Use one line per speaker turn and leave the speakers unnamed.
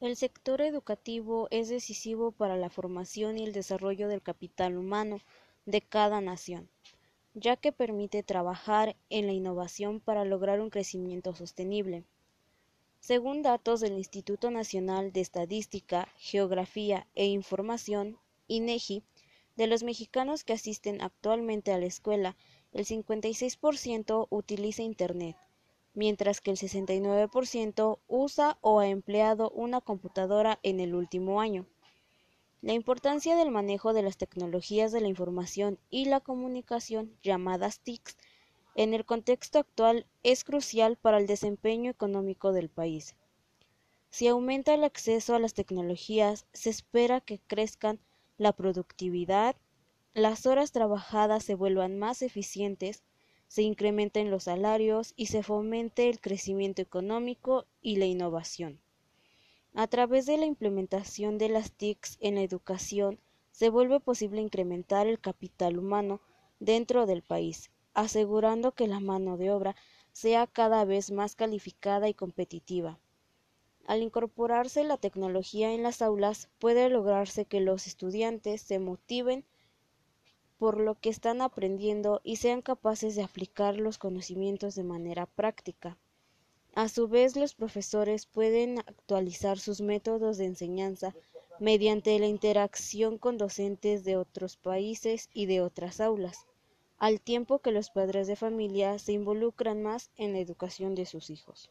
El sector educativo es decisivo para la formación y el desarrollo del capital humano de cada nación, ya que permite trabajar en la innovación para lograr un crecimiento sostenible. Según datos del Instituto Nacional de Estadística, Geografía e Información, INEGI, de los mexicanos que asisten actualmente a la escuela, el 56% utiliza Internet, mientras que el 69% usa o ha empleado una computadora en el último año. La importancia del manejo de las tecnologías de la información y la comunicación, llamadas TICs, en el contexto actual es crucial para el desempeño económico del país. Si aumenta el acceso a las tecnologías, se espera que crezcan la productividad, las horas trabajadas se vuelvan más eficientes, se incrementen los salarios y se fomente el crecimiento económico y la innovación. A través de la implementación de las TICs en la educación, se vuelve posible incrementar el capital humano dentro del país, asegurando que la mano de obra sea cada vez más calificada y competitiva. Al incorporarse la tecnología en las aulas, puede lograrse que los estudiantes se motiven por lo que están aprendiendo y sean capaces de aplicar los conocimientos de manera práctica. A su vez, los profesores pueden actualizar sus métodos de enseñanza mediante la interacción con docentes de otros países y de otras aulas, al tiempo que los padres de familia se involucran más en la educación de sus hijos.